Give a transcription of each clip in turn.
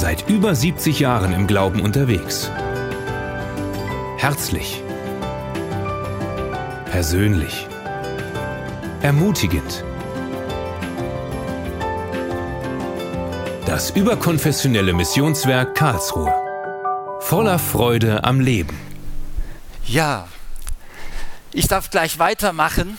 Seit über 70 Jahren im Glauben unterwegs. Herzlich. Persönlich. Ermutigend. Das überkonfessionelle Missionswerk Karlsruhe. Voller Freude am Leben. Ja, ich darf gleich weitermachen.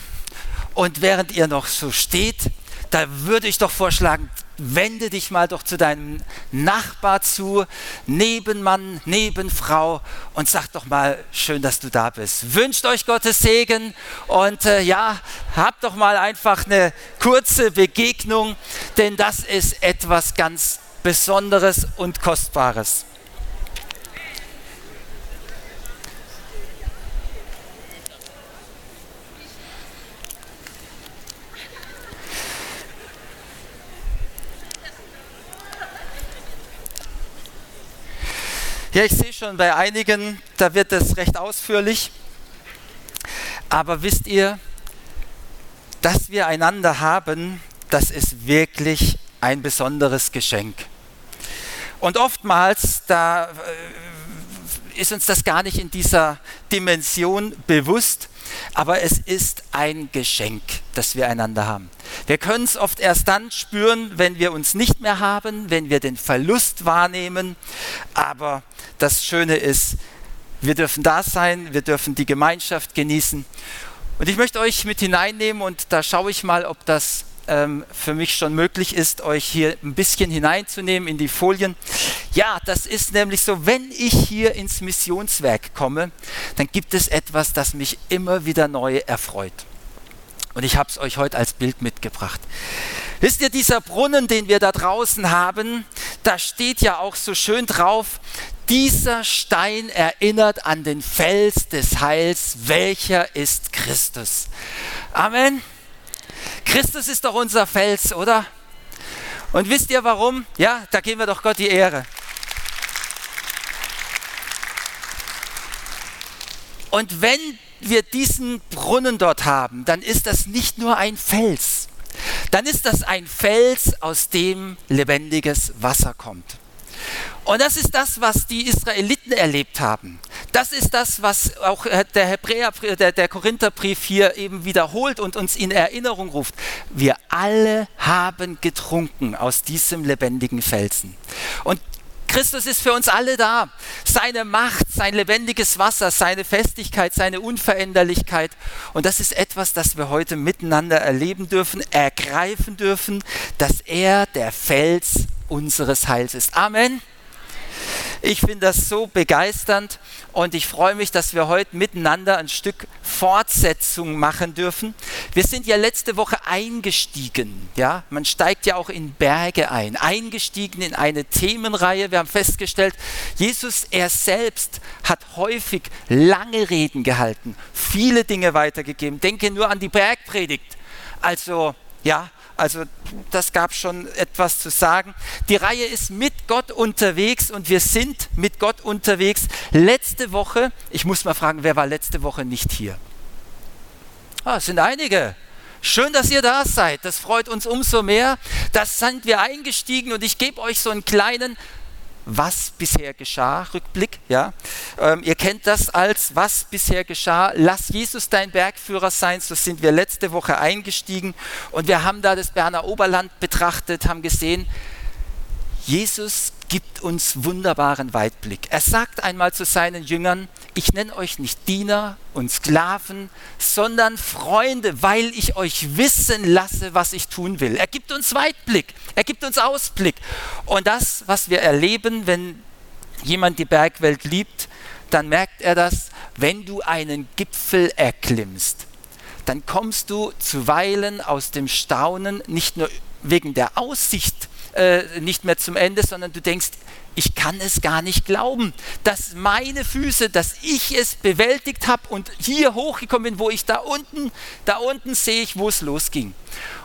Und während ihr noch so steht, da würde ich doch vorschlagen, wende dich mal doch zu deinem Nachbar zu, Nebenmann, Nebenfrau und sag doch mal, schön, dass du da bist. Wünscht euch Gottes Segen und äh, ja, habt doch mal einfach eine kurze Begegnung, denn das ist etwas ganz Besonderes und Kostbares. Ja, ich sehe schon bei einigen, da wird es recht ausführlich. Aber wisst ihr, dass wir einander haben, das ist wirklich ein besonderes Geschenk. Und oftmals, da äh, ist uns das gar nicht in dieser Dimension bewusst, aber es ist ein Geschenk, das wir einander haben. Wir können es oft erst dann spüren, wenn wir uns nicht mehr haben, wenn wir den Verlust wahrnehmen. Aber das Schöne ist, wir dürfen da sein, wir dürfen die Gemeinschaft genießen. Und ich möchte euch mit hineinnehmen und da schaue ich mal, ob das ähm, für mich schon möglich ist, euch hier ein bisschen hineinzunehmen in die Folien. Ja, das ist nämlich so, wenn ich hier ins Missionswerk komme, dann gibt es etwas, das mich immer wieder neu erfreut. Und ich habe es euch heute als Bild mitgebracht. Wisst ihr, dieser Brunnen, den wir da draußen haben, da steht ja auch so schön drauf, dieser Stein erinnert an den Fels des Heils, welcher ist Christus. Amen. Christus ist doch unser Fels, oder? Und wisst ihr warum? Ja, da geben wir doch Gott die Ehre. Und wenn wir diesen Brunnen dort haben, dann ist das nicht nur ein Fels, dann ist das ein Fels, aus dem lebendiges Wasser kommt. Und das ist das, was die Israeliten erlebt haben. Das ist das, was auch äh, der Hebräer, der, der Korintherbrief hier eben wiederholt und uns in Erinnerung ruft. Wir alle haben getrunken aus diesem lebendigen Felsen. Und Christus ist für uns alle da. Seine Macht, sein lebendiges Wasser, seine Festigkeit, seine Unveränderlichkeit. Und das ist etwas, das wir heute miteinander erleben dürfen, ergreifen dürfen, dass er der Fels unseres Heils ist. Amen. Ich finde das so begeisternd und ich freue mich, dass wir heute miteinander ein Stück Fortsetzung machen dürfen. Wir sind ja letzte Woche eingestiegen, ja, man steigt ja auch in Berge ein, eingestiegen in eine Themenreihe. Wir haben festgestellt, Jesus er selbst hat häufig lange Reden gehalten, viele Dinge weitergegeben. Denke nur an die Bergpredigt. Also, ja, also das gab schon etwas zu sagen. Die Reihe ist mit Gott unterwegs und wir sind mit Gott unterwegs. Letzte Woche, ich muss mal fragen, wer war letzte Woche nicht hier? Ah, es sind einige. Schön, dass ihr da seid. Das freut uns umso mehr. Da sind wir eingestiegen und ich gebe euch so einen kleinen was bisher geschah, Rückblick, ja. Ähm, ihr kennt das als was bisher geschah. Lass Jesus dein Bergführer sein. So sind wir letzte Woche eingestiegen und wir haben da das Berner Oberland betrachtet, haben gesehen, Jesus gibt uns wunderbaren Weitblick. Er sagt einmal zu seinen Jüngern, ich nenne euch nicht Diener und Sklaven, sondern Freunde, weil ich euch wissen lasse, was ich tun will. Er gibt uns Weitblick, er gibt uns Ausblick. Und das, was wir erleben, wenn jemand die Bergwelt liebt, dann merkt er das, wenn du einen Gipfel erklimmst, dann kommst du zuweilen aus dem Staunen nicht nur wegen der Aussicht äh, nicht mehr zum Ende, sondern du denkst, ich kann es gar nicht glauben, dass meine Füße, dass ich es bewältigt habe und hier hochgekommen bin, wo ich da unten, da unten sehe ich, wo es losging.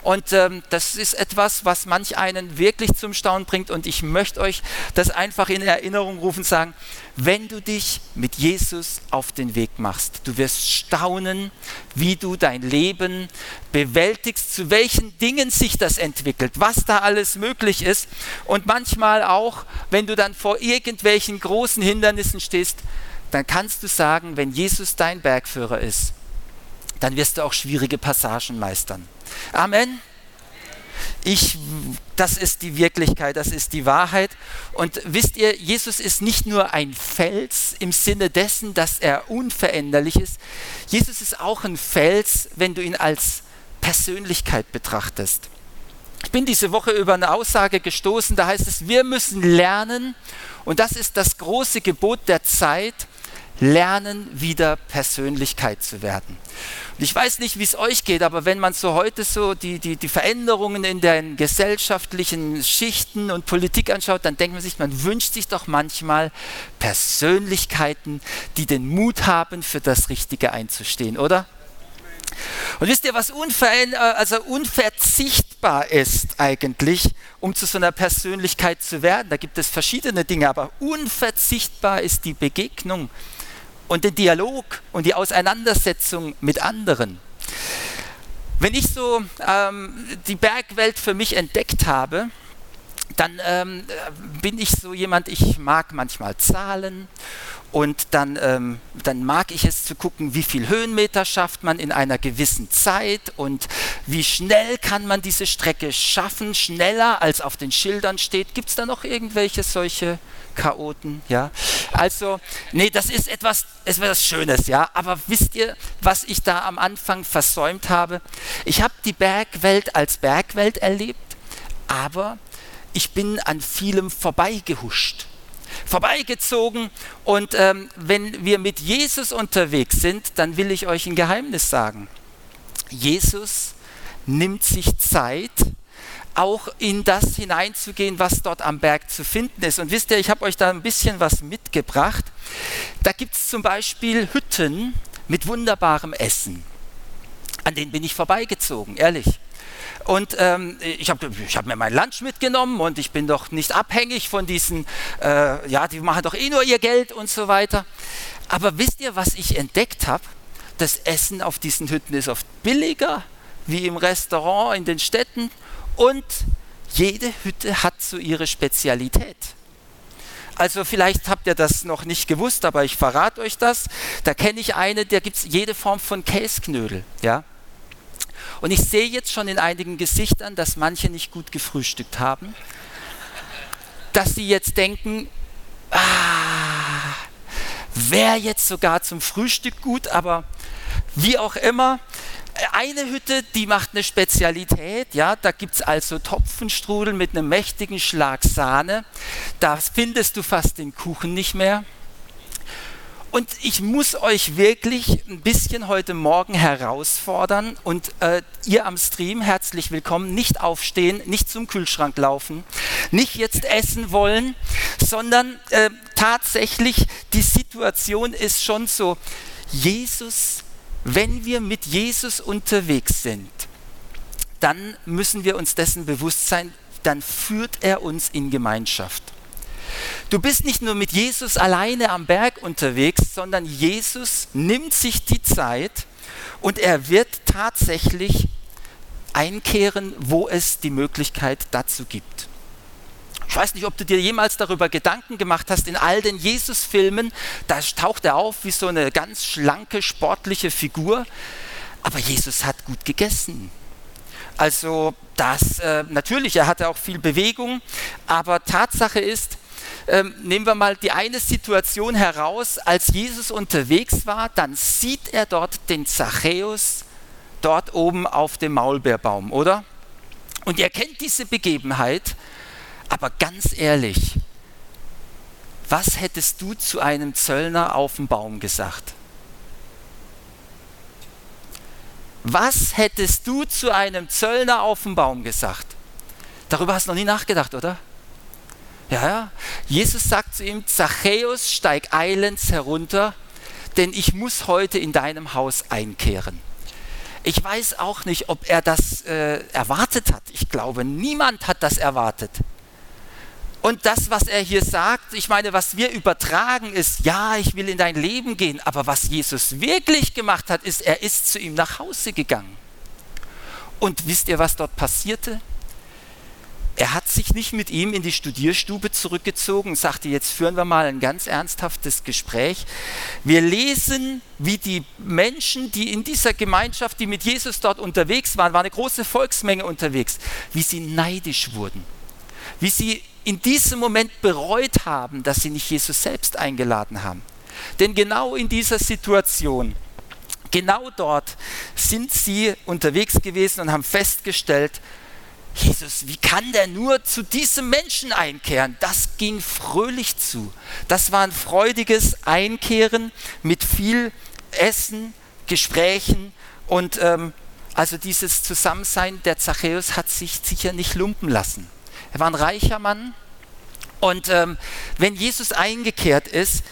Und ähm, das ist etwas, was manch einen wirklich zum Staunen bringt. Und ich möchte euch das einfach in Erinnerung rufen, sagen, wenn du dich mit Jesus auf den Weg machst, du wirst staunen, wie du dein Leben bewältigst, zu welchen Dingen sich das entwickelt, was da alles möglich ist. Und manchmal auch, wenn du dann vor irgendwelchen großen Hindernissen stehst, dann kannst du sagen, wenn Jesus dein Bergführer ist, dann wirst du auch schwierige Passagen meistern. Amen. Ich, das ist die Wirklichkeit, das ist die Wahrheit. Und wisst ihr, Jesus ist nicht nur ein Fels im Sinne dessen, dass er unveränderlich ist. Jesus ist auch ein Fels, wenn du ihn als Persönlichkeit betrachtest. Ich bin diese Woche über eine Aussage gestoßen, da heißt es, wir müssen lernen, und das ist das große Gebot der Zeit, lernen, wieder Persönlichkeit zu werden. Und ich weiß nicht, wie es euch geht, aber wenn man so heute so die, die, die Veränderungen in den gesellschaftlichen Schichten und Politik anschaut, dann denkt man sich, man wünscht sich doch manchmal Persönlichkeiten, die den Mut haben, für das Richtige einzustehen, oder? Und wisst ihr, was äh, also unverzichtbar ist eigentlich, um zu so einer Persönlichkeit zu werden? Da gibt es verschiedene Dinge, aber unverzichtbar ist die Begegnung und den Dialog und die Auseinandersetzung mit anderen. Wenn ich so ähm, die Bergwelt für mich entdeckt habe, dann ähm, bin ich so jemand, ich mag manchmal Zahlen und dann, ähm, dann mag ich es zu gucken, wie viel Höhenmeter schafft man in einer gewissen Zeit und wie schnell kann man diese Strecke schaffen, schneller als auf den Schildern steht. Gibt es da noch irgendwelche solche Chaoten? Ja, also, nee, das ist etwas, etwas Schönes, ja. Aber wisst ihr, was ich da am Anfang versäumt habe? Ich habe die Bergwelt als Bergwelt erlebt, aber ich bin an vielem vorbeigehuscht vorbeigezogen. Und ähm, wenn wir mit Jesus unterwegs sind, dann will ich euch ein Geheimnis sagen. Jesus nimmt sich Zeit, auch in das hineinzugehen, was dort am Berg zu finden ist. Und wisst ihr, ich habe euch da ein bisschen was mitgebracht. Da gibt es zum Beispiel Hütten mit wunderbarem Essen. An denen bin ich vorbeigezogen, ehrlich. Und ähm, ich habe ich hab mir mein Lunch mitgenommen und ich bin doch nicht abhängig von diesen, äh, ja, die machen doch eh nur ihr Geld und so weiter. Aber wisst ihr, was ich entdeckt habe? Das Essen auf diesen Hütten ist oft billiger wie im Restaurant in den Städten und jede Hütte hat so ihre Spezialität. Also vielleicht habt ihr das noch nicht gewusst, aber ich verrate euch das. Da kenne ich eine, da gibt es jede Form von Käsknödel. Ja? Und ich sehe jetzt schon in einigen Gesichtern, dass manche nicht gut gefrühstückt haben. Dass sie jetzt denken, ah, wäre jetzt sogar zum Frühstück gut, aber wie auch immer, eine Hütte, die macht eine Spezialität, ja, da gibt es also Topfenstrudel mit einem mächtigen Schlag Sahne. Da findest du fast den Kuchen nicht mehr. Und ich muss euch wirklich ein bisschen heute Morgen herausfordern und äh, ihr am Stream herzlich willkommen, nicht aufstehen, nicht zum Kühlschrank laufen, nicht jetzt essen wollen, sondern äh, tatsächlich die Situation ist schon so, Jesus wenn wir mit Jesus unterwegs sind, dann müssen wir uns dessen bewusst sein, dann führt er uns in Gemeinschaft. Du bist nicht nur mit Jesus alleine am Berg unterwegs, sondern Jesus nimmt sich die Zeit und er wird tatsächlich einkehren, wo es die Möglichkeit dazu gibt. Ich weiß nicht, ob du dir jemals darüber Gedanken gemacht hast, in all den Jesus-Filmen, da taucht er auf wie so eine ganz schlanke, sportliche Figur, aber Jesus hat gut gegessen. Also das, äh, natürlich, er hatte auch viel Bewegung, aber Tatsache ist, ähm, nehmen wir mal die eine Situation heraus, als Jesus unterwegs war, dann sieht er dort den Zachäus dort oben auf dem Maulbeerbaum, oder? Und er kennt diese Begebenheit aber ganz ehrlich, was hättest du zu einem Zöllner auf dem Baum gesagt? Was hättest du zu einem Zöllner auf dem Baum gesagt? Darüber hast du noch nie nachgedacht, oder? Ja, ja. Jesus sagt zu ihm, Zachäus, steig eilends herunter, denn ich muss heute in deinem Haus einkehren. Ich weiß auch nicht, ob er das äh, erwartet hat. Ich glaube, niemand hat das erwartet. Und das, was er hier sagt, ich meine, was wir übertragen ist, ja, ich will in dein Leben gehen, aber was Jesus wirklich gemacht hat, ist, er ist zu ihm nach Hause gegangen. Und wisst ihr, was dort passierte? Er hat sich nicht mit ihm in die Studierstube zurückgezogen sagte, jetzt führen wir mal ein ganz ernsthaftes Gespräch. Wir lesen, wie die Menschen, die in dieser Gemeinschaft, die mit Jesus dort unterwegs waren, war eine große Volksmenge unterwegs, wie sie neidisch wurden, wie sie in diesem Moment bereut haben, dass sie nicht Jesus selbst eingeladen haben. Denn genau in dieser Situation, genau dort sind sie unterwegs gewesen und haben festgestellt, Jesus, wie kann der nur zu diesem Menschen einkehren? Das ging fröhlich zu. Das war ein freudiges Einkehren mit viel Essen, Gesprächen und ähm, also dieses Zusammensein der Zachäus hat sich sicher nicht lumpen lassen. Er war ein reicher Mann und ähm, wenn Jesus eingekehrt ist,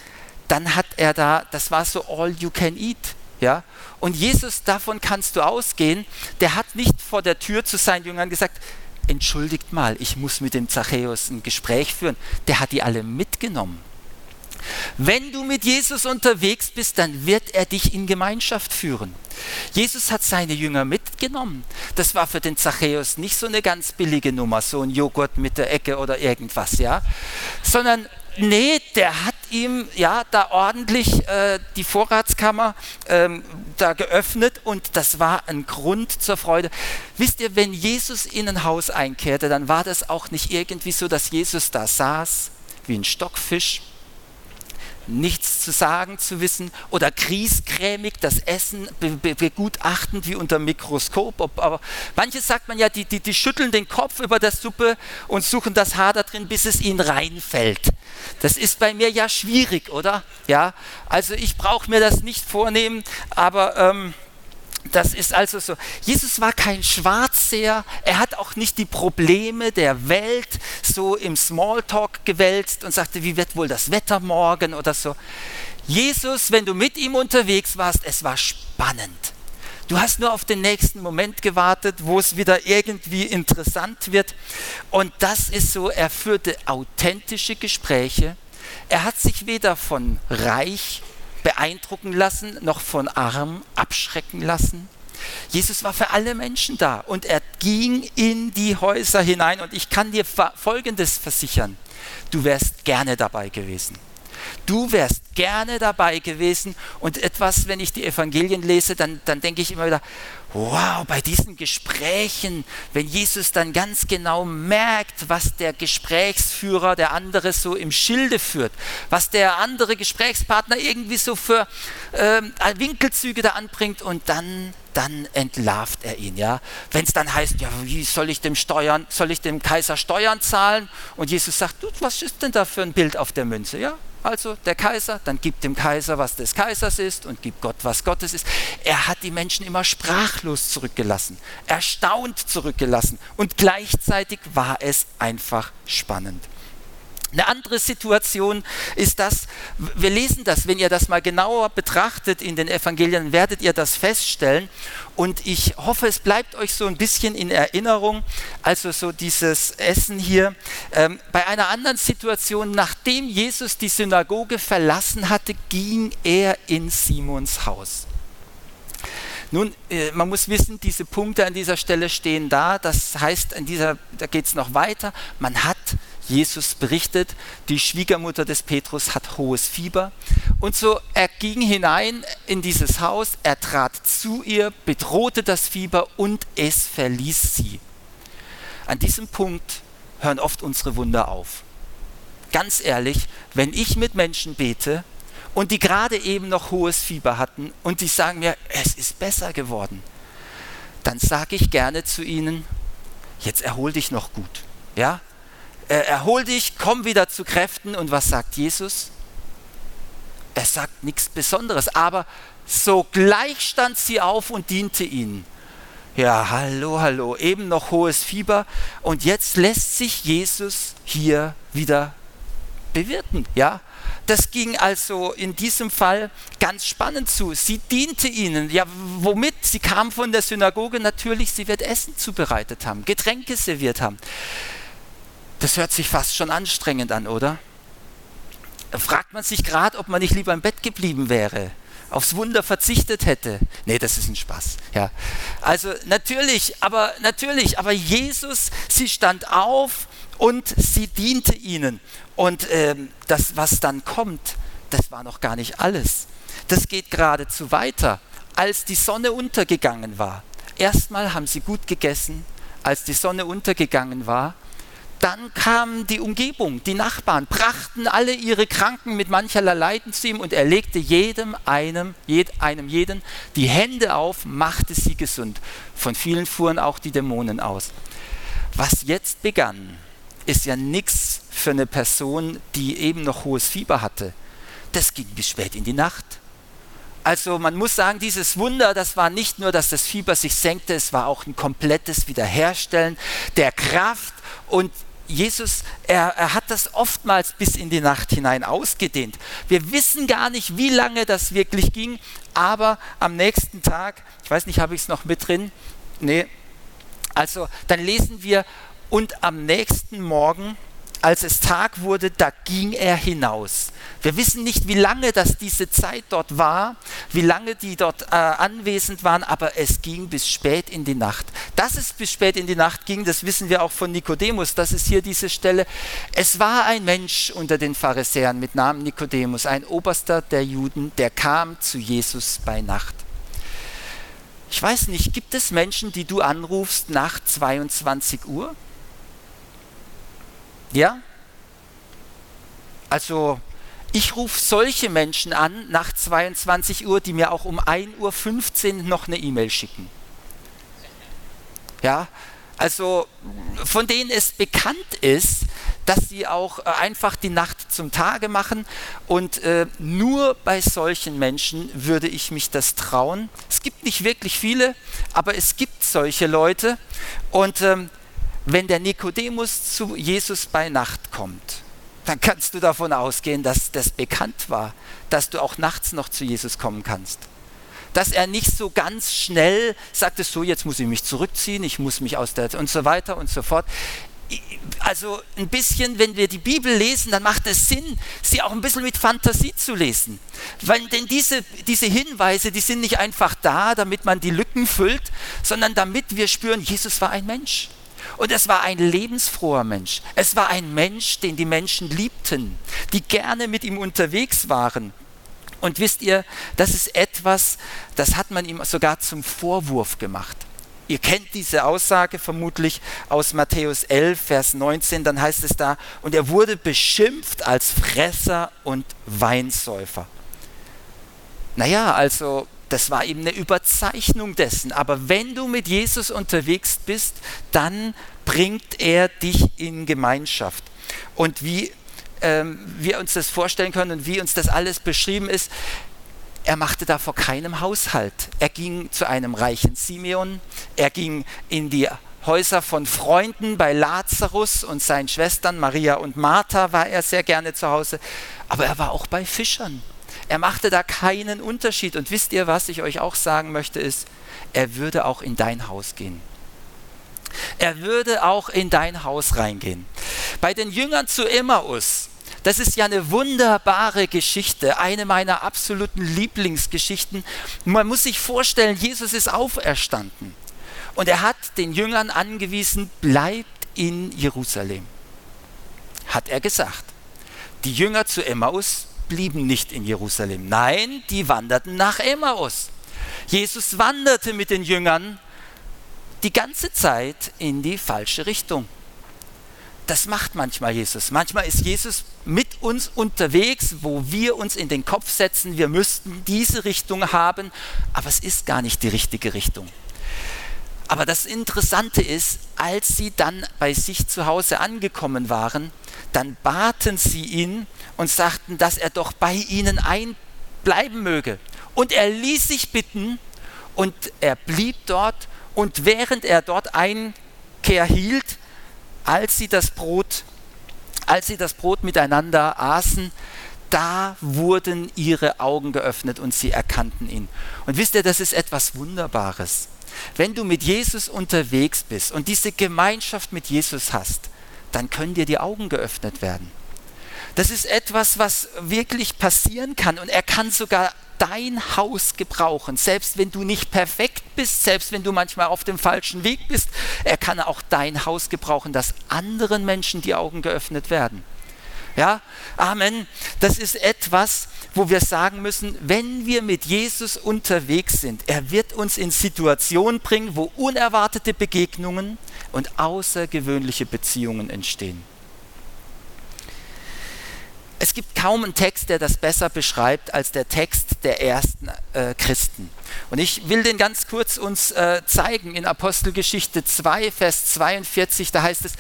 dann hat er da, das war so all you can eat. Ja? Und Jesus, davon kannst du ausgehen, der hat nicht vor der Tür zu seinen Jüngern gesagt, entschuldigt mal, ich muss mit dem Zachäus ein Gespräch führen. Der hat die alle mitgenommen. Wenn du mit Jesus unterwegs bist, dann wird er dich in Gemeinschaft führen. Jesus hat seine Jünger mitgenommen. Das war für den Zachäus nicht so eine ganz billige Nummer, so ein Joghurt mit der Ecke oder irgendwas, ja, sondern nee, der hat ihm ja da ordentlich äh, die Vorratskammer ähm, da geöffnet und das war ein Grund zur Freude. Wisst ihr, wenn Jesus in ein Haus einkehrte, dann war das auch nicht irgendwie so, dass Jesus da saß wie ein Stockfisch nichts zu sagen zu wissen oder kriescremig das Essen begutachten wie unter Mikroskop. aber manches sagt man ja, die, die, die schütteln den Kopf über der Suppe und suchen das Haar da drin, bis es ihnen reinfällt. Das ist bei mir ja schwierig, oder? Ja, also ich brauche mir das nicht vornehmen, aber ähm, das ist also so. Jesus war kein Schwarzseher. Er hat auch nicht die Probleme der Welt so im Smalltalk gewälzt und sagte, wie wird wohl das Wetter morgen oder so. Jesus, wenn du mit ihm unterwegs warst, es war spannend. Du hast nur auf den nächsten Moment gewartet, wo es wieder irgendwie interessant wird. Und das ist so, er führte authentische Gespräche. Er hat sich weder von reich beeindrucken lassen, noch von arm abschrecken lassen. Jesus war für alle Menschen da und er ging in die Häuser hinein und ich kann dir Folgendes versichern, du wärst gerne dabei gewesen. Du wärst gerne dabei gewesen und etwas, wenn ich die Evangelien lese, dann, dann denke ich immer wieder, wow, bei diesen Gesprächen, wenn Jesus dann ganz genau merkt, was der Gesprächsführer, der andere so im Schilde führt, was der andere Gesprächspartner irgendwie so für ähm, Winkelzüge da anbringt und dann dann entlarvt er ihn, ja. Wenn es dann heißt, ja, wie soll ich dem Steuern, soll ich dem Kaiser Steuern zahlen? Und Jesus sagt, was ist denn da für ein Bild auf der Münze? Ja, also der Kaiser, dann gibt dem Kaiser, was des Kaisers ist und gibt Gott, was Gottes ist. Er hat die Menschen immer sprachlos zurückgelassen, erstaunt zurückgelassen und gleichzeitig war es einfach spannend. Eine andere Situation ist das, wir lesen das, wenn ihr das mal genauer betrachtet in den Evangelien, werdet ihr das feststellen. Und ich hoffe, es bleibt euch so ein bisschen in Erinnerung, also so dieses Essen hier. Ähm, bei einer anderen Situation, nachdem Jesus die Synagoge verlassen hatte, ging er in Simons Haus. Nun, äh, man muss wissen, diese Punkte an dieser Stelle stehen da. Das heißt, an dieser, da geht es noch weiter. Man hat Jesus berichtet, die Schwiegermutter des Petrus hat hohes Fieber. Und so, er ging hinein in dieses Haus, er trat zu ihr, bedrohte das Fieber und es verließ sie. An diesem Punkt hören oft unsere Wunder auf. Ganz ehrlich, wenn ich mit Menschen bete und die gerade eben noch hohes Fieber hatten und die sagen mir, es ist besser geworden, dann sage ich gerne zu ihnen, jetzt erhol dich noch gut. Ja, erhol dich, komm wieder zu Kräften. Und was sagt Jesus? Er sagt nichts Besonderes, aber sogleich stand sie auf und diente ihnen. Ja, hallo, hallo, eben noch hohes Fieber und jetzt lässt sich Jesus hier wieder bewirten, ja? Das ging also in diesem Fall ganz spannend zu. Sie diente ihnen. Ja, womit? Sie kam von der Synagoge natürlich, sie wird Essen zubereitet haben, Getränke serviert haben. Das hört sich fast schon anstrengend an, oder? Da fragt man sich gerade, ob man nicht lieber im Bett geblieben wäre, aufs Wunder verzichtet hätte. Nee, das ist ein Spaß. Ja. Also natürlich, aber natürlich, aber Jesus, sie stand auf und sie diente ihnen. Und ähm, das, was dann kommt, das war noch gar nicht alles. Das geht geradezu weiter. Als die Sonne untergegangen war, erstmal haben sie gut gegessen, als die Sonne untergegangen war, dann kam die Umgebung, die Nachbarn, brachten alle ihre Kranken mit mancherlei Leiden zu ihm und er legte jedem einem, jed, einem jeden die Hände auf, machte sie gesund. Von vielen fuhren auch die Dämonen aus. Was jetzt begann, ist ja nichts für eine Person, die eben noch hohes Fieber hatte. Das ging bis spät in die Nacht. Also man muss sagen, dieses Wunder, das war nicht nur, dass das Fieber sich senkte, es war auch ein komplettes Wiederherstellen der Kraft und Jesus, er, er, hat das oftmals bis in die Nacht hinein ausgedehnt. Wir wissen gar nicht, wie lange das wirklich ging, aber am nächsten Tag, ich weiß nicht, habe ich es noch mit drin? Nee. Also, dann lesen wir, und am nächsten Morgen als es Tag wurde, da ging er hinaus. Wir wissen nicht, wie lange das diese Zeit dort war, wie lange die dort äh, anwesend waren, aber es ging bis spät in die Nacht. Dass es bis spät in die Nacht ging, das wissen wir auch von Nikodemus. Das ist hier diese Stelle. Es war ein Mensch unter den Pharisäern mit Namen Nikodemus, ein Oberster der Juden, der kam zu Jesus bei Nacht. Ich weiß nicht, gibt es Menschen, die du anrufst nach 22 Uhr? Ja? Also ich rufe solche Menschen an nach 22 Uhr, die mir auch um 1.15 Uhr noch eine E-Mail schicken. Ja, also von denen es bekannt ist, dass sie auch äh, einfach die Nacht zum Tage machen. Und äh, nur bei solchen Menschen würde ich mich das trauen. Es gibt nicht wirklich viele, aber es gibt solche Leute. Und ähm, wenn der Nikodemus zu Jesus bei Nacht kommt, dann kannst du davon ausgehen, dass das bekannt war, dass du auch nachts noch zu Jesus kommen kannst. Dass er nicht so ganz schnell sagte, so jetzt muss ich mich zurückziehen, ich muss mich aus der und so weiter und so fort. Also ein bisschen, wenn wir die Bibel lesen, dann macht es Sinn, sie auch ein bisschen mit Fantasie zu lesen. Weil, denn diese, diese Hinweise, die sind nicht einfach da, damit man die Lücken füllt, sondern damit wir spüren, Jesus war ein Mensch. Und es war ein lebensfroher Mensch. Es war ein Mensch, den die Menschen liebten, die gerne mit ihm unterwegs waren. Und wisst ihr, das ist etwas, das hat man ihm sogar zum Vorwurf gemacht. Ihr kennt diese Aussage vermutlich aus Matthäus 11, Vers 19, dann heißt es da, und er wurde beschimpft als Fresser und Weinsäufer. Naja, also das war eben eine Überzeichnung dessen. Aber wenn du mit Jesus unterwegs bist, dann bringt er dich in Gemeinschaft. Und wie ähm, wir uns das vorstellen können und wie uns das alles beschrieben ist, er machte da vor keinem Haushalt. Er ging zu einem reichen Simeon, er ging in die Häuser von Freunden bei Lazarus und seinen Schwestern Maria und Martha war er sehr gerne zu Hause, aber er war auch bei Fischern. Er machte da keinen Unterschied. Und wisst ihr, was ich euch auch sagen möchte, ist, er würde auch in dein Haus gehen. Er würde auch in dein Haus reingehen. Bei den Jüngern zu Emmaus, das ist ja eine wunderbare Geschichte, eine meiner absoluten Lieblingsgeschichten. Man muss sich vorstellen, Jesus ist auferstanden und er hat den Jüngern angewiesen, bleibt in Jerusalem. Hat er gesagt. Die Jünger zu Emmaus blieben nicht in Jerusalem. Nein, die wanderten nach Emmaus. Jesus wanderte mit den Jüngern die ganze Zeit in die falsche Richtung. Das macht manchmal Jesus. Manchmal ist Jesus mit uns unterwegs, wo wir uns in den Kopf setzen, wir müssten diese Richtung haben, aber es ist gar nicht die richtige Richtung. Aber das Interessante ist, als sie dann bei sich zu Hause angekommen waren, dann baten sie ihn und sagten, dass er doch bei ihnen einbleiben möge. Und er ließ sich bitten und er blieb dort und während er dort Einkehr hielt, als sie das Brot, als sie das Brot miteinander aßen, da wurden ihre Augen geöffnet und sie erkannten ihn. Und wisst ihr, das ist etwas Wunderbares. Wenn du mit Jesus unterwegs bist und diese Gemeinschaft mit Jesus hast, dann können dir die Augen geöffnet werden. Das ist etwas, was wirklich passieren kann und er kann sogar dein Haus gebrauchen, selbst wenn du nicht perfekt bist, selbst wenn du manchmal auf dem falschen Weg bist. Er kann auch dein Haus gebrauchen, dass anderen Menschen die Augen geöffnet werden. Ja, Amen. Das ist etwas, wo wir sagen müssen, wenn wir mit Jesus unterwegs sind, er wird uns in Situationen bringen, wo unerwartete Begegnungen und außergewöhnliche Beziehungen entstehen. Es gibt kaum einen Text, der das besser beschreibt als der Text der ersten äh, Christen. Und ich will den ganz kurz uns äh, zeigen in Apostelgeschichte 2, Vers 42. Da heißt es,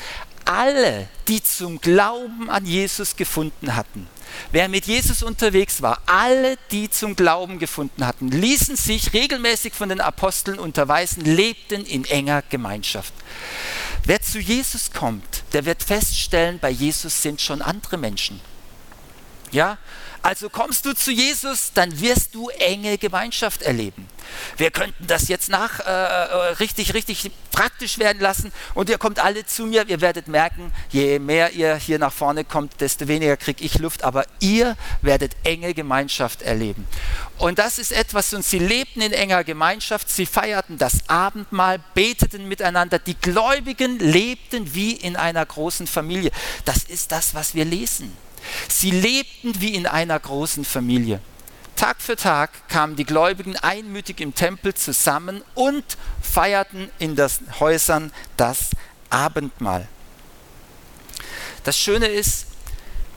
alle, die zum Glauben an Jesus gefunden hatten, wer mit Jesus unterwegs war, alle, die zum Glauben gefunden hatten, ließen sich regelmäßig von den Aposteln unterweisen, lebten in enger Gemeinschaft. Wer zu Jesus kommt, der wird feststellen, bei Jesus sind schon andere Menschen. Ja? Also kommst du zu Jesus, dann wirst du enge Gemeinschaft erleben. Wir könnten das jetzt nach äh, äh, richtig, richtig praktisch werden lassen und ihr kommt alle zu mir. Ihr werdet merken, je mehr ihr hier nach vorne kommt, desto weniger kriege ich Luft, aber ihr werdet enge Gemeinschaft erleben. Und das ist etwas, und sie lebten in enger Gemeinschaft, sie feierten das Abendmahl, beteten miteinander. Die Gläubigen lebten wie in einer großen Familie. Das ist das, was wir lesen. Sie lebten wie in einer großen Familie. Tag für Tag kamen die Gläubigen einmütig im Tempel zusammen und feierten in den Häusern das Abendmahl. Das Schöne ist,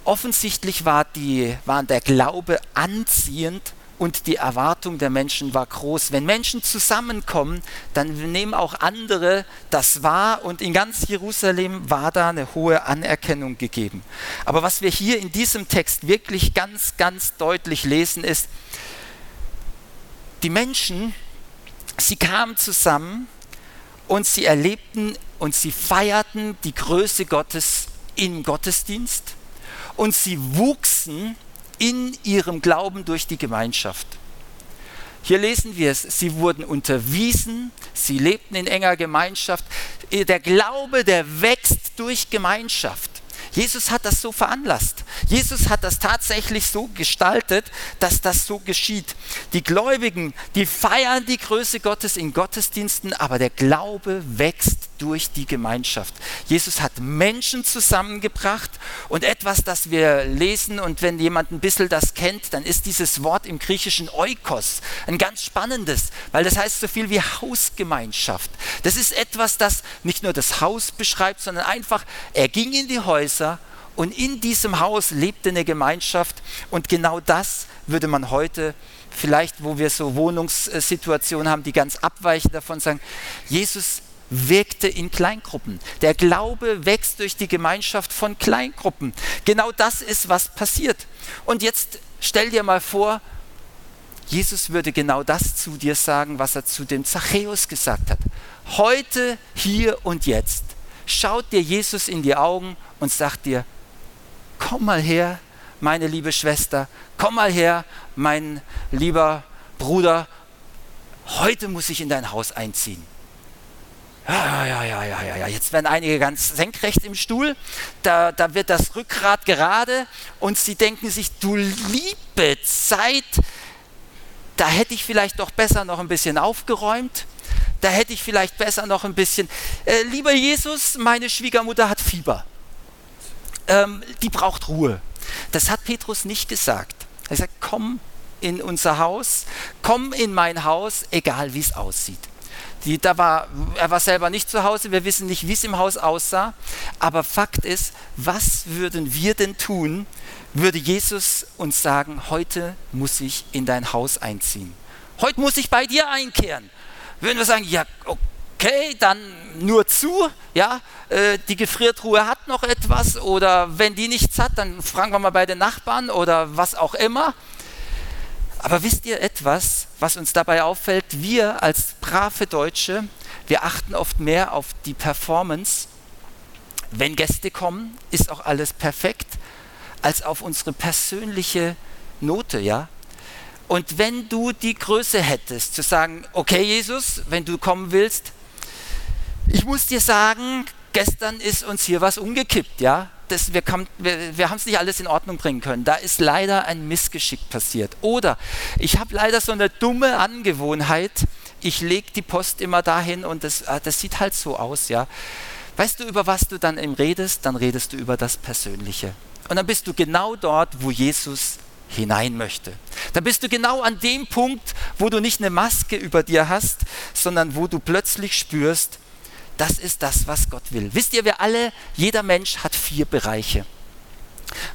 offensichtlich war, die, war der Glaube anziehend und die Erwartung der Menschen war groß. Wenn Menschen zusammenkommen, dann nehmen auch andere das wahr und in ganz Jerusalem war da eine hohe Anerkennung gegeben. Aber was wir hier in diesem Text wirklich ganz, ganz deutlich lesen ist, die Menschen, sie kamen zusammen und sie erlebten und sie feierten die Größe Gottes im Gottesdienst und sie wuchsen in ihrem Glauben durch die Gemeinschaft. Hier lesen wir es, sie wurden unterwiesen, sie lebten in enger Gemeinschaft. Der Glaube, der wächst durch Gemeinschaft. Jesus hat das so veranlasst. Jesus hat das tatsächlich so gestaltet, dass das so geschieht. Die Gläubigen, die feiern die Größe Gottes in Gottesdiensten, aber der Glaube wächst durch die Gemeinschaft. Jesus hat Menschen zusammengebracht und etwas, das wir lesen und wenn jemand ein bisschen das kennt, dann ist dieses Wort im Griechischen Oikos ein ganz spannendes, weil das heißt so viel wie Hausgemeinschaft. Das ist etwas, das nicht nur das Haus beschreibt, sondern einfach, er ging in die Häuser, und in diesem Haus lebte eine Gemeinschaft und genau das würde man heute vielleicht, wo wir so Wohnungssituationen haben, die ganz abweichen davon sagen, Jesus wirkte in Kleingruppen. Der Glaube wächst durch die Gemeinschaft von Kleingruppen. Genau das ist, was passiert. Und jetzt stell dir mal vor, Jesus würde genau das zu dir sagen, was er zu dem Zachäus gesagt hat. Heute, hier und jetzt. Schaut dir Jesus in die Augen und sagt dir, komm mal her, meine liebe Schwester, komm mal her, mein lieber Bruder, heute muss ich in dein Haus einziehen. Ja, ja, ja, ja, ja, ja. Jetzt werden einige ganz senkrecht im Stuhl, da, da wird das Rückgrat gerade. Und sie denken sich, du liebe Zeit, da hätte ich vielleicht doch besser noch ein bisschen aufgeräumt, da hätte ich vielleicht besser noch ein bisschen, äh, lieber Jesus, meine Schwiegermutter hat Fieber ähm, die braucht Ruhe. Das hat Petrus nicht gesagt. Er sagt, komm in unser Haus, komm in mein Haus, egal wie es aussieht. Die, da war, er war selber nicht zu Hause, wir wissen nicht, wie es im Haus aussah, aber Fakt ist, was würden wir denn tun, würde Jesus uns sagen, heute muss ich in dein Haus einziehen. Heute muss ich bei dir einkehren. Würden wir sagen, ja, okay okay, dann nur zu, ja, äh, die Gefriertruhe hat noch etwas oder wenn die nichts hat, dann fragen wir mal bei den Nachbarn oder was auch immer. Aber wisst ihr etwas, was uns dabei auffällt? Wir als brave Deutsche, wir achten oft mehr auf die Performance. Wenn Gäste kommen, ist auch alles perfekt. als auf unsere persönliche Note, ja? Und wenn du die Größe hättest, zu sagen, okay Jesus, wenn du kommen willst, ich muss dir sagen, gestern ist uns hier was umgekippt, ja? Das, wir, wir, wir haben es nicht alles in Ordnung bringen können. Da ist leider ein Missgeschick passiert. Oder ich habe leider so eine dumme Angewohnheit, ich lege die Post immer dahin und das, ah, das sieht halt so aus, ja. Weißt du, über was du dann eben redest? Dann redest du über das Persönliche. Und dann bist du genau dort, wo Jesus hinein möchte. Dann bist du genau an dem Punkt, wo du nicht eine Maske über dir hast, sondern wo du plötzlich spürst, das ist das, was Gott will. Wisst ihr, wir alle, jeder Mensch hat vier Bereiche.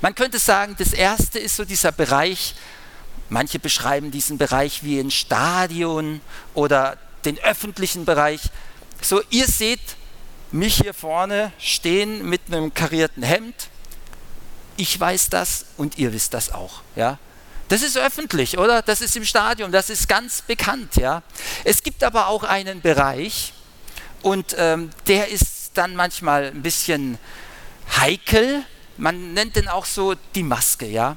Man könnte sagen, das erste ist so dieser Bereich, manche beschreiben diesen Bereich wie ein Stadion oder den öffentlichen Bereich. So, ihr seht mich hier vorne stehen mit einem karierten Hemd. Ich weiß das und ihr wisst das auch. Ja? Das ist öffentlich, oder? Das ist im Stadion, das ist ganz bekannt. Ja? Es gibt aber auch einen Bereich, und ähm, der ist dann manchmal ein bisschen heikel. Man nennt den auch so die Maske, ja.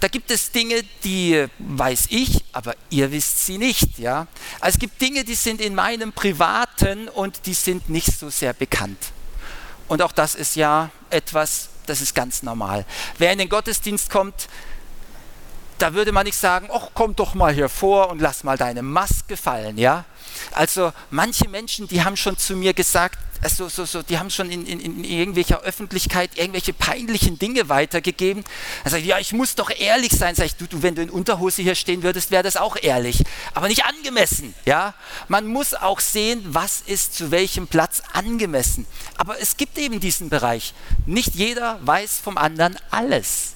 Da gibt es Dinge, die weiß ich, aber ihr wisst sie nicht, ja. Also es gibt Dinge, die sind in meinem Privaten und die sind nicht so sehr bekannt. Und auch das ist ja etwas, das ist ganz normal. Wer in den Gottesdienst kommt, da würde man nicht sagen, ach, komm doch mal hier vor und lass mal deine Maske fallen, ja. Also manche Menschen, die haben schon zu mir gesagt, also so, so, die haben schon in, in, in irgendwelcher Öffentlichkeit irgendwelche peinlichen Dinge weitergegeben. Dann sage ich, ja, ich muss doch ehrlich sein. Sag ich, du, du, wenn du in Unterhose hier stehen würdest, wäre das auch ehrlich. Aber nicht angemessen. Ja? Man muss auch sehen, was ist zu welchem Platz angemessen. Aber es gibt eben diesen Bereich. Nicht jeder weiß vom anderen alles.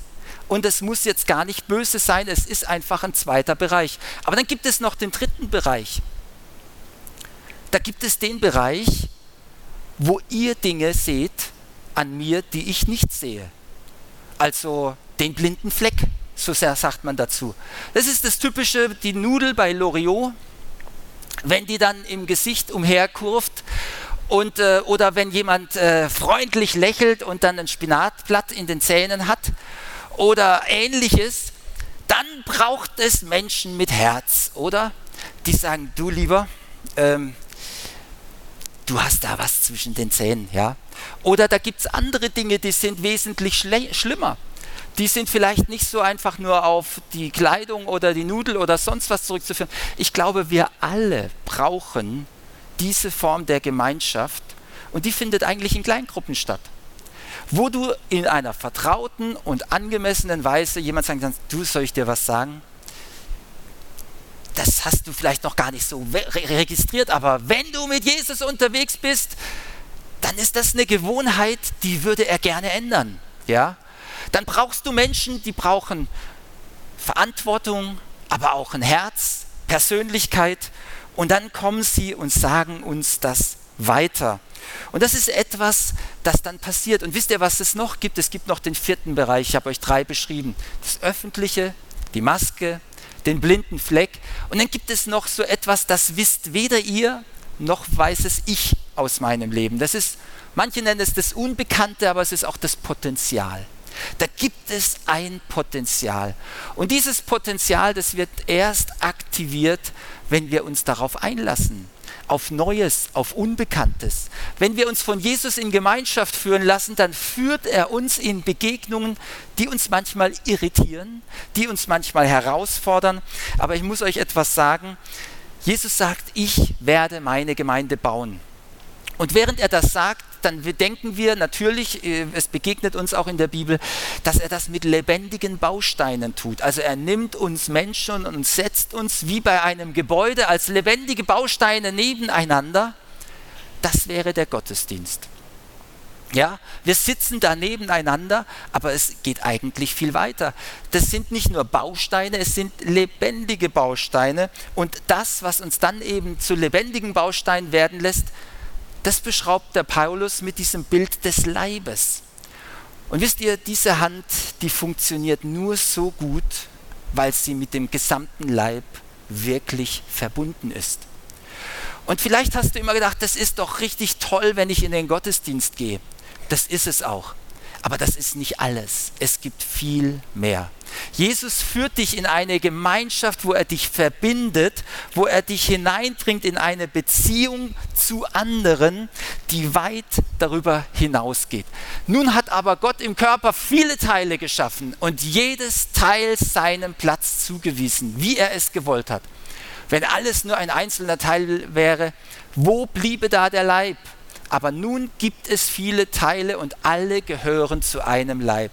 Und es muss jetzt gar nicht böse sein, es ist einfach ein zweiter Bereich. Aber dann gibt es noch den dritten Bereich. Da gibt es den Bereich, wo ihr Dinge seht an mir, die ich nicht sehe. Also den blinden Fleck, so sagt man dazu. Das ist das typische, die Nudel bei Loriot, wenn die dann im Gesicht umherkurft und, äh, oder wenn jemand äh, freundlich lächelt und dann ein Spinatblatt in den Zähnen hat oder ähnliches, dann braucht es Menschen mit Herz, oder? Die sagen, du lieber, ähm, du hast da was zwischen den Zähnen, ja? Oder da gibt es andere Dinge, die sind wesentlich schlimmer. Die sind vielleicht nicht so einfach nur auf die Kleidung oder die Nudel oder sonst was zurückzuführen. Ich glaube, wir alle brauchen diese Form der Gemeinschaft und die findet eigentlich in Kleingruppen statt wo du in einer vertrauten und angemessenen Weise jemand sagen kannst, du soll ich dir was sagen? Das hast du vielleicht noch gar nicht so registriert, aber wenn du mit Jesus unterwegs bist, dann ist das eine Gewohnheit, die würde er gerne ändern. Ja? Dann brauchst du Menschen, die brauchen Verantwortung, aber auch ein Herz, Persönlichkeit und dann kommen sie und sagen uns das weiter. Und das ist etwas, das dann passiert. Und wisst ihr, was es noch gibt? Es gibt noch den vierten Bereich, ich habe euch drei beschrieben. Das Öffentliche, die Maske, den blinden Fleck. Und dann gibt es noch so etwas, das wisst weder ihr noch weiß es ich aus meinem Leben. Das ist, manche nennen es das Unbekannte, aber es ist auch das Potenzial. Da gibt es ein Potenzial. Und dieses Potenzial, das wird erst aktiviert, wenn wir uns darauf einlassen auf Neues, auf Unbekanntes. Wenn wir uns von Jesus in Gemeinschaft führen lassen, dann führt er uns in Begegnungen, die uns manchmal irritieren, die uns manchmal herausfordern. Aber ich muss euch etwas sagen. Jesus sagt, ich werde meine Gemeinde bauen. Und während er das sagt, dann denken wir natürlich, äh, es begegnet uns auch in der Bibel, dass er das mit lebendigen Bausteinen tut. Also er nimmt uns Menschen und setzt uns wie bei einem Gebäude als lebendige Bausteine nebeneinander. Das wäre der Gottesdienst. Ja, wir sitzen da nebeneinander, aber es geht eigentlich viel weiter. Das sind nicht nur Bausteine, es sind lebendige Bausteine. Und das, was uns dann eben zu lebendigen Bausteinen werden lässt, das beschraubt der Paulus mit diesem Bild des Leibes. Und wisst ihr, diese Hand, die funktioniert nur so gut, weil sie mit dem gesamten Leib wirklich verbunden ist. Und vielleicht hast du immer gedacht, das ist doch richtig toll, wenn ich in den Gottesdienst gehe. Das ist es auch. Aber das ist nicht alles. Es gibt viel mehr. Jesus führt dich in eine Gemeinschaft, wo er dich verbindet, wo er dich hineindringt in eine Beziehung zu anderen, die weit darüber hinausgeht. Nun hat aber Gott im Körper viele Teile geschaffen und jedes Teil seinem Platz zugewiesen, wie er es gewollt hat. Wenn alles nur ein einzelner Teil wäre, wo bliebe da der Leib? Aber nun gibt es viele Teile und alle gehören zu einem Leib.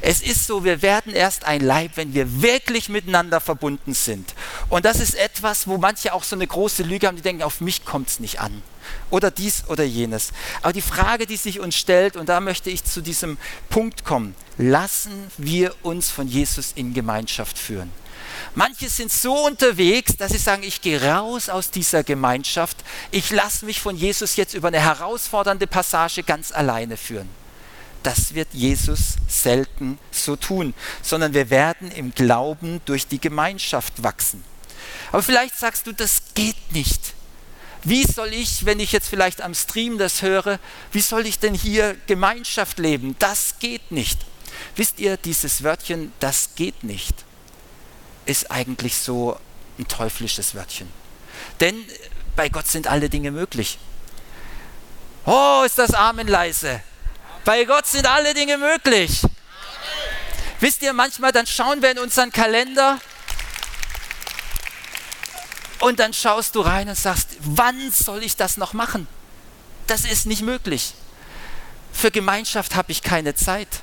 Es ist so, wir werden erst ein Leib, wenn wir wirklich miteinander verbunden sind. Und das ist etwas, wo manche auch so eine große Lüge haben, die denken, auf mich kommt es nicht an. Oder dies oder jenes. Aber die Frage, die sich uns stellt, und da möchte ich zu diesem Punkt kommen, lassen wir uns von Jesus in Gemeinschaft führen. Manche sind so unterwegs, dass sie sagen, ich gehe raus aus dieser Gemeinschaft, ich lasse mich von Jesus jetzt über eine herausfordernde Passage ganz alleine führen. Das wird Jesus selten so tun, sondern wir werden im Glauben durch die Gemeinschaft wachsen. Aber vielleicht sagst du, das geht nicht. Wie soll ich, wenn ich jetzt vielleicht am Stream das höre, wie soll ich denn hier Gemeinschaft leben? Das geht nicht. Wisst ihr, dieses Wörtchen, das geht nicht ist eigentlich so ein teuflisches Wörtchen. Denn bei Gott sind alle Dinge möglich. Oh, ist das Amen leise. Bei Gott sind alle Dinge möglich. Wisst ihr, manchmal dann schauen wir in unseren Kalender und dann schaust du rein und sagst, wann soll ich das noch machen? Das ist nicht möglich. Für Gemeinschaft habe ich keine Zeit.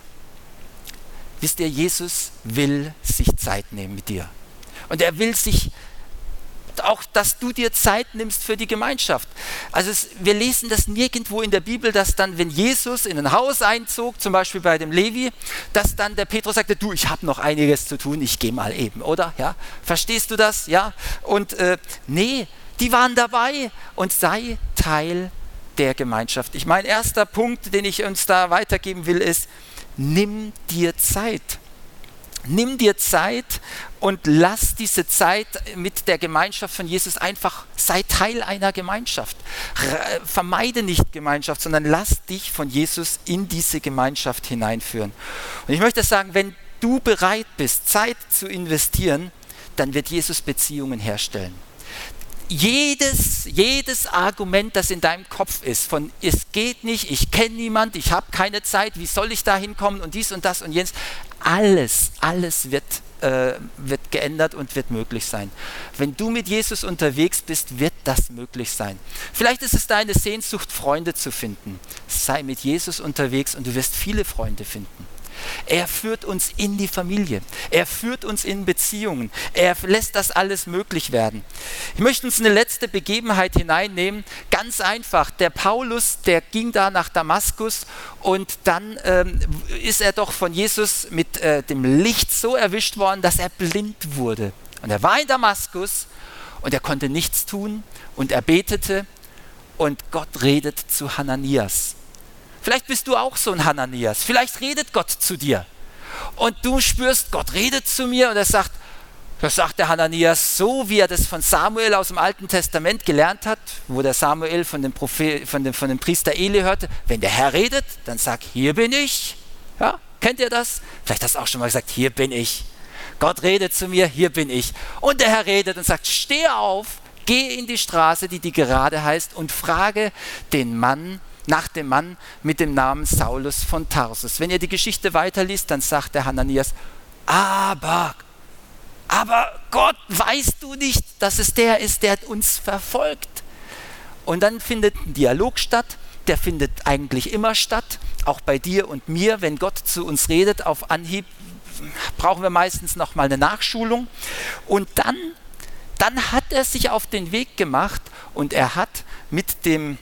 Wisst ihr, Jesus will sich Zeit nehmen mit dir. Und er will sich auch, dass du dir Zeit nimmst für die Gemeinschaft. Also es, wir lesen das nirgendwo in der Bibel, dass dann, wenn Jesus in ein Haus einzog, zum Beispiel bei dem Levi, dass dann der Petrus sagte, du, ich habe noch einiges zu tun, ich gehe mal eben, oder? Ja, verstehst du das? Ja. Und äh, nee, die waren dabei und sei Teil der Gemeinschaft. Ich mein erster Punkt, den ich uns da weitergeben will, ist, nimm dir Zeit. Nimm dir Zeit und lass diese Zeit mit der Gemeinschaft von Jesus einfach, sei Teil einer Gemeinschaft. Vermeide nicht Gemeinschaft, sondern lass dich von Jesus in diese Gemeinschaft hineinführen. Und ich möchte sagen, wenn du bereit bist, Zeit zu investieren, dann wird Jesus Beziehungen herstellen jedes, jedes Argument, das in deinem Kopf ist, von es geht nicht, ich kenne niemand, ich habe keine Zeit, wie soll ich da hinkommen und dies und das und jenes, alles, alles wird, äh, wird geändert und wird möglich sein. Wenn du mit Jesus unterwegs bist, wird das möglich sein. Vielleicht ist es deine Sehnsucht, Freunde zu finden. Sei mit Jesus unterwegs und du wirst viele Freunde finden. Er führt uns in die Familie. Er führt uns in Beziehungen. Er lässt das alles möglich werden. Ich möchte uns eine letzte Begebenheit hineinnehmen. Ganz einfach. Der Paulus, der ging da nach Damaskus und dann ähm, ist er doch von Jesus mit äh, dem Licht so erwischt worden, dass er blind wurde. Und er war in Damaskus und er konnte nichts tun und er betete und Gott redet zu Hananias. Vielleicht bist du auch so ein Hananias. Vielleicht redet Gott zu dir. Und du spürst, Gott redet zu mir und er sagt, das sagt der Hananias so, wie er das von Samuel aus dem Alten Testament gelernt hat, wo der Samuel von dem, Prophet, von dem, von dem Priester Eli hörte, wenn der Herr redet, dann sag, hier bin ich. Ja, kennt ihr das? Vielleicht hast du auch schon mal gesagt, hier bin ich. Gott redet zu mir, hier bin ich. Und der Herr redet und sagt, steh auf, geh in die Straße, die die gerade heißt, und frage den Mann, nach dem Mann mit dem Namen Saulus von Tarsus. Wenn ihr die Geschichte weiterliest, dann sagt der Hananias, aber, aber Gott, weißt du nicht, dass es der ist, der uns verfolgt? Und dann findet ein Dialog statt, der findet eigentlich immer statt, auch bei dir und mir, wenn Gott zu uns redet, auf Anhieb brauchen wir meistens noch mal eine Nachschulung. Und dann, dann hat er sich auf den Weg gemacht und er hat mit dem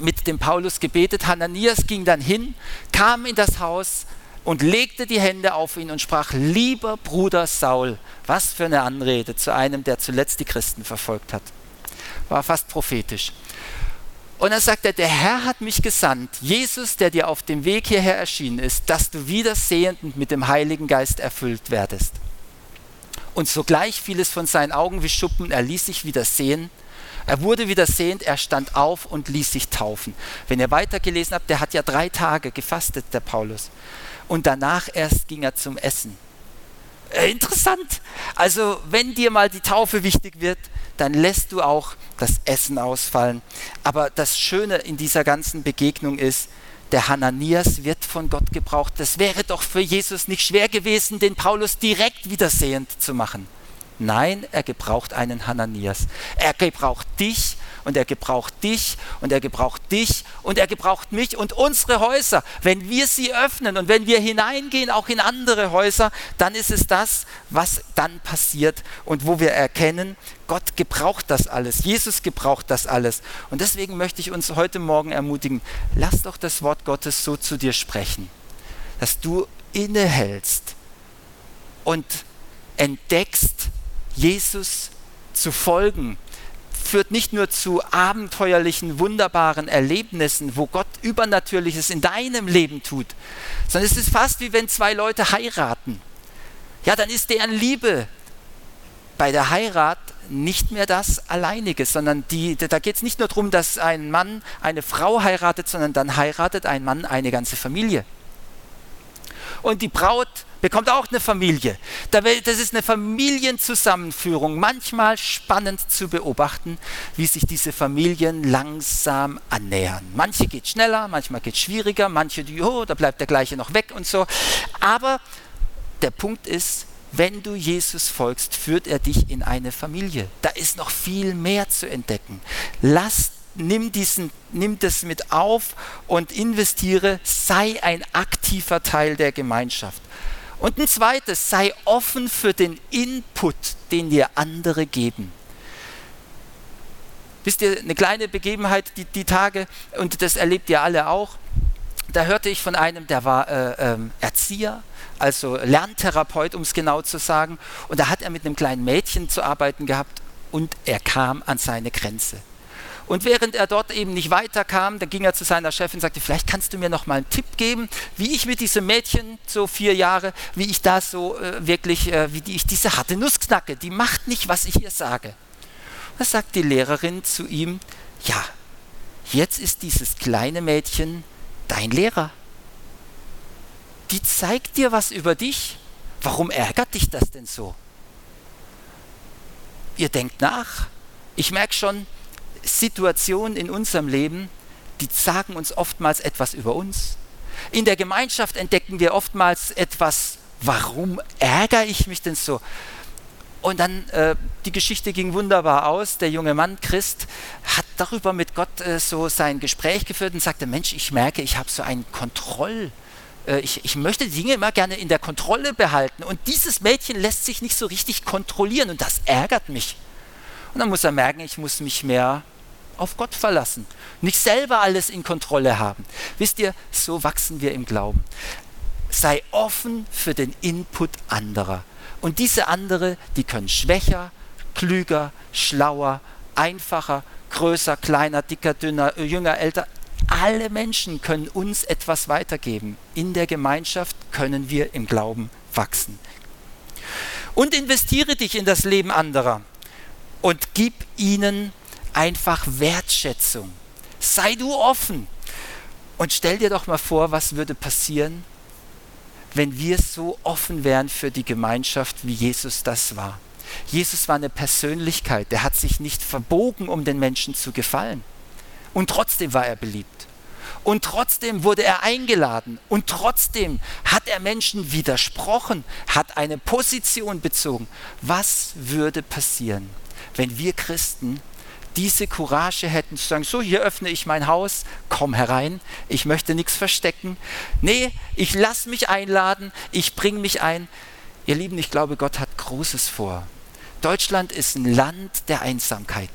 mit dem Paulus gebetet. Hananias ging dann hin, kam in das Haus und legte die Hände auf ihn und sprach, lieber Bruder Saul, was für eine Anrede zu einem, der zuletzt die Christen verfolgt hat. War fast prophetisch. Und dann sagt er, der Herr hat mich gesandt, Jesus, der dir auf dem Weg hierher erschienen ist, dass du wieder sehend und mit dem Heiligen Geist erfüllt werdest. Und sogleich fiel es von seinen Augen wie Schuppen, er ließ sich wieder sehen Er wurde wieder sehend, er stand auf und ließ sich taufen. Wenn ihr weitergelesen habt, der hat ja drei Tage gefastet, der Paulus. Und danach erst ging er zum Essen. Äh, interessant. Also wenn dir mal die Taufe wichtig wird, dann lässt du auch das Essen ausfallen. Aber das Schöne in dieser ganzen Begegnung ist, der Hananias wird von Gott gebraucht. Das wäre doch für Jesus nicht schwer gewesen, den Paulus direkt wiedersehend zu machen. Nein, er gebraucht einen Hananias. Er gebraucht dich und er gebraucht dich und er gebraucht dich und er gebraucht mich und unsere Häuser. Wenn wir sie öffnen und wenn wir hineingehen, auch in andere Häuser, dann ist es das, was dann passiert und wo wir erkennen, Gott gebraucht das alles, Jesus gebraucht das alles. Und deswegen möchte ich uns heute Morgen ermutigen, lass doch das Wort Gottes so zu dir sprechen, dass du innehältst und entdeckst, Jesus zu folgen, führt nicht nur zu abenteuerlichen, wunderbaren Erlebnissen, wo Gott Übernatürliches in deinem Leben tut, sondern es ist fast wie wenn zwei Leute heiraten. Ja, dann ist deren Liebe bei der Heirat nicht mehr das Alleinige, sondern die, da geht es nicht nur darum, dass ein Mann eine Frau heiratet, sondern dann heiratet ein Mann eine ganze Familie. Und die Braut bekommt auch eine Familie. Das ist eine Familienzusammenführung. Manchmal spannend zu beobachten, wie sich diese Familien langsam annähern. Manche geht schneller, manchmal geht schwieriger, manche, oh, da bleibt der gleiche noch weg und so. Aber der Punkt ist, wenn du Jesus folgst, führt er dich in eine Familie. Da ist noch viel mehr zu entdecken. Lass nimm, diesen, nimm das mit auf und investiere, sei ein aktiver Teil der Gemeinschaft. Und ein zweites, sei offen für den Input, den dir andere geben. Wisst ihr, eine kleine Begebenheit, die, die Tage, und das erlebt ihr alle auch, da hörte ich von einem, der war äh, ähm, Erzieher, also Lerntherapeut, um es genau zu sagen, und da hat er mit einem kleinen Mädchen zu arbeiten gehabt und er kam an seine Grenze. Und während er dort eben nicht weiterkam, dann ging er zu seiner Chefin und sagte, vielleicht kannst du mir noch mal einen Tipp geben, wie ich mit diesem Mädchen, so vier Jahre, wie ich da so äh, wirklich, äh, wie die, ich diese harte Nuss knacke. Die macht nicht, was ich ihr sage. Da sagt die Lehrerin zu ihm, ja, jetzt ist dieses kleine Mädchen dein Lehrer. Die zeigt dir was über dich. Warum ärgert dich das denn so? Ihr denkt nach. Ich merke schon, Situationen in unserem Leben, die sagen uns oftmals etwas über uns. In der Gemeinschaft entdecken wir oftmals etwas, warum ärgere ich mich denn so? Und dann, äh, die Geschichte ging wunderbar aus. Der junge Mann, Christ, hat darüber mit Gott äh, so sein Gespräch geführt und sagte, Mensch, ich merke, ich habe so einen Kontroll, äh, ich, ich, möchte Dinge immer gerne in der Kontrolle behalten. Und dieses Mädchen lässt sich nicht so richtig kontrollieren und das ärgert mich. Und dann muss er merken, ich muss mich mehr auf Gott verlassen. Nicht selber alles in Kontrolle haben. Wisst ihr, so wachsen wir im Glauben. Sei offen für den Input anderer. Und diese andere, die können schwächer, klüger, schlauer, einfacher, größer, kleiner, dicker, dünner, jünger, älter. Alle Menschen können uns etwas weitergeben. In der Gemeinschaft können wir im Glauben wachsen. Und investiere dich in das Leben anderer und gib ihnen einfach Wertschätzung. Sei du offen. Und stell dir doch mal vor, was würde passieren, wenn wir so offen wären für die Gemeinschaft, wie Jesus das war. Jesus war eine Persönlichkeit, der hat sich nicht verbogen, um den Menschen zu gefallen. Und trotzdem war er beliebt. Und trotzdem wurde er eingeladen. Und trotzdem hat er Menschen widersprochen, hat eine Position bezogen. Was würde passieren, wenn wir Christen diese Courage hätten zu sagen, so hier öffne ich mein Haus, komm herein, ich möchte nichts verstecken. Nee, ich lasse mich einladen, ich bringe mich ein. Ihr Lieben, ich glaube, Gott hat Großes vor. Deutschland ist ein Land der Einsamkeit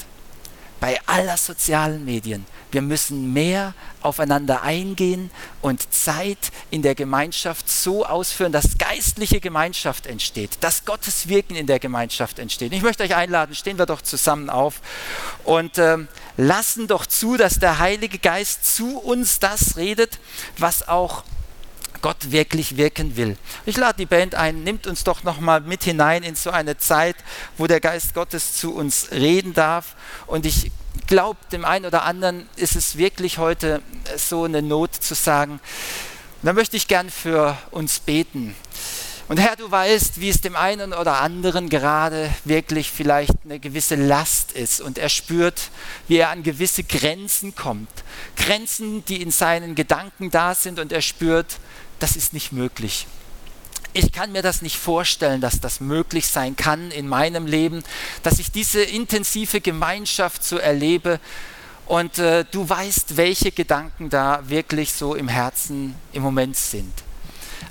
bei aller sozialen Medien. Wir müssen mehr aufeinander eingehen und Zeit in der Gemeinschaft so ausführen, dass geistliche Gemeinschaft entsteht, dass Gottes Wirken in der Gemeinschaft entsteht. Ich möchte euch einladen, stehen wir doch zusammen auf und äh, lassen doch zu, dass der Heilige Geist zu uns das redet, was auch Gott wirklich wirken will. Ich lade die Band ein, nimmt uns doch noch mal mit hinein in so eine Zeit, wo der Geist Gottes zu uns reden darf. Und ich glaube, dem einen oder anderen ist es wirklich heute so eine Not zu sagen, da möchte ich gern für uns beten. Und Herr, du weißt, wie es dem einen oder anderen gerade wirklich vielleicht eine gewisse Last ist und er spürt, wie er an gewisse Grenzen kommt. Grenzen, die in seinen Gedanken da sind und er spürt, das ist nicht möglich. Ich kann mir das nicht vorstellen, dass das möglich sein kann in meinem Leben, dass ich diese intensive Gemeinschaft so erlebe. Und äh, du weißt, welche Gedanken da wirklich so im Herzen im Moment sind.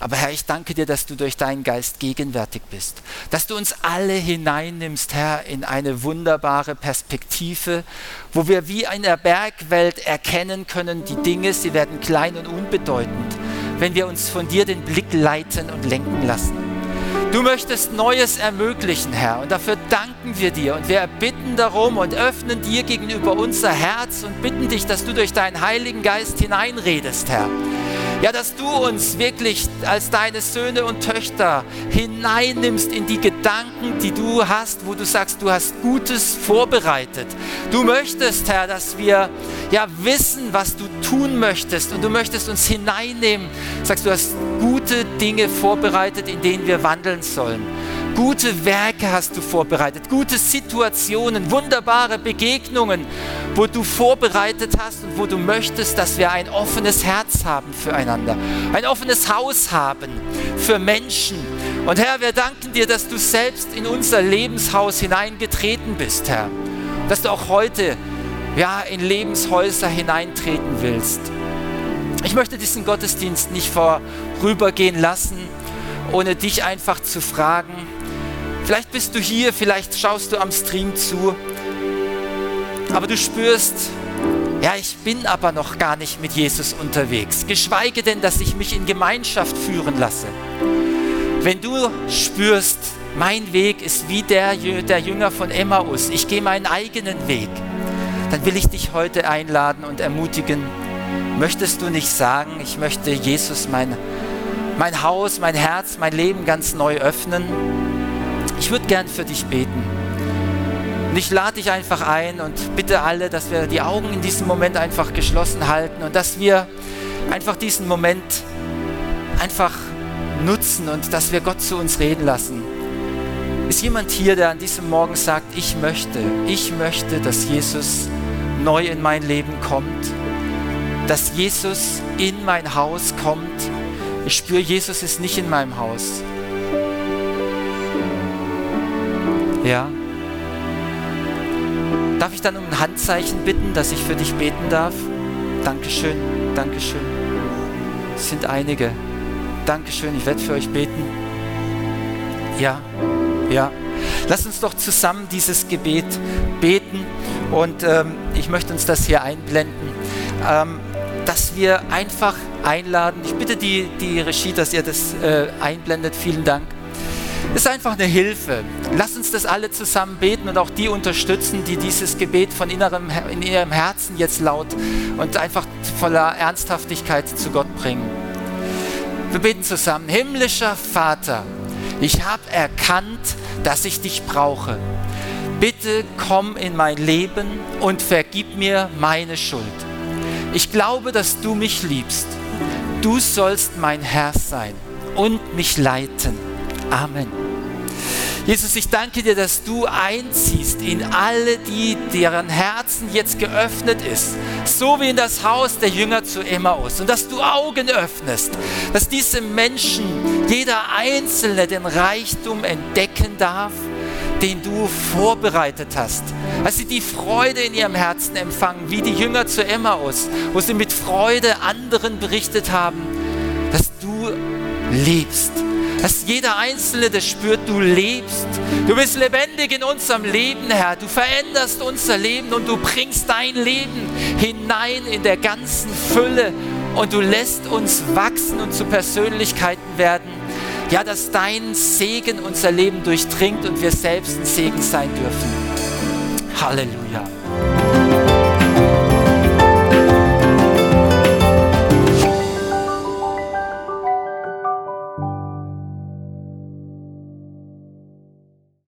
Aber Herr, ich danke dir, dass du durch deinen Geist gegenwärtig bist, dass du uns alle hineinnimmst, Herr, in eine wunderbare Perspektive, wo wir wie in der Bergwelt erkennen können, die Dinge, sie werden klein und unbedeutend, wenn wir uns von dir den Blick leiten und lenken lassen. Du möchtest Neues ermöglichen, Herr, und dafür danken wir dir und wir bitten darum und öffnen dir gegenüber unser Herz und bitten dich, dass du durch deinen Heiligen Geist hineinredest, Herr. Ja, dass du uns wirklich als deine Söhne und Töchter hineinnimmst in die Gedanken, die du hast, wo du sagst, du hast Gutes vorbereitet. Du möchtest, Herr, dass wir ja wissen, was du tun möchtest und du möchtest uns hineinnehmen. Sagst, du hast gute Dinge vorbereitet, in denen wir wandeln sollen. Gute Werke hast du vorbereitet, gute Situationen, wunderbare Begegnungen, wo du vorbereitet hast und wo du möchtest, dass wir ein offenes Herz haben füreinander, ein offenes Haus haben für Menschen. Und Herr, wir danken dir, dass du selbst in unser Lebenshaus hineingetreten bist, Herr. Dass du auch heute ja, in Lebenshäuser hineintreten willst. Ich möchte diesen Gottesdienst nicht vorübergehen lassen, ohne dich einfach zu fragen, Vielleicht bist du hier, vielleicht schaust du am Stream zu, aber du spürst, ja, ich bin aber noch gar nicht mit Jesus unterwegs, geschweige denn, dass ich mich in Gemeinschaft führen lasse. Wenn du spürst, mein Weg ist wie der, der Jünger von Emmaus, ich gehe meinen eigenen Weg, dann will ich dich heute einladen und ermutigen, möchtest du nicht sagen, ich möchte Jesus mein, mein Haus, mein Herz, mein Leben ganz neu öffnen? Ich würde gern für dich beten. Und ich lade dich einfach ein und bitte alle, dass wir die Augen in diesem Moment einfach geschlossen halten und dass wir einfach diesen Moment einfach nutzen und dass wir Gott zu uns reden lassen. Ist jemand hier, der an diesem Morgen sagt, ich möchte, ich möchte, dass Jesus neu in mein Leben kommt, dass Jesus in mein Haus kommt. Ich spüre, Jesus ist nicht in meinem Haus. Ja. Darf ich dann um ein Handzeichen bitten, dass ich für dich beten darf? Dankeschön, Dankeschön. Es sind einige. Dankeschön, ich werde für euch beten. Ja, ja. Lass uns doch zusammen dieses Gebet beten und ähm, ich möchte uns das hier einblenden, ähm, dass wir einfach einladen. Ich bitte die, die Regie, dass ihr das äh, einblendet. Vielen Dank ist einfach eine Hilfe. Lass uns das alle zusammen beten und auch die unterstützen, die dieses Gebet von innerem, in ihrem Herzen jetzt laut und einfach voller Ernsthaftigkeit zu Gott bringen. Wir beten zusammen. Himmlischer Vater, ich habe erkannt, dass ich dich brauche. Bitte komm in mein Leben und vergib mir meine Schuld. Ich glaube, dass du mich liebst. Du sollst mein Herr sein und mich leiten. Amen. Jesus, ich danke dir, dass du einziehst in alle die, deren Herzen jetzt geöffnet ist, so wie in das Haus der Jünger zu Emmaus. Und dass du Augen öffnest, dass diese Menschen, jeder Einzelne, den Reichtum entdecken darf, den du vorbereitet hast. Dass sie die Freude in ihrem Herzen empfangen, wie die Jünger zu Emmaus, wo sie mit Freude anderen berichtet haben, dass du lebst dass jeder Einzelne das spürt, du lebst. Du bist lebendig in unserem Leben, Herr. Du veränderst unser Leben und du bringst dein Leben hinein in der ganzen Fülle und du lässt uns wachsen und zu Persönlichkeiten werden. Ja, dass dein Segen unser Leben durchdringt und wir selbst ein Segen sein dürfen. Halleluja.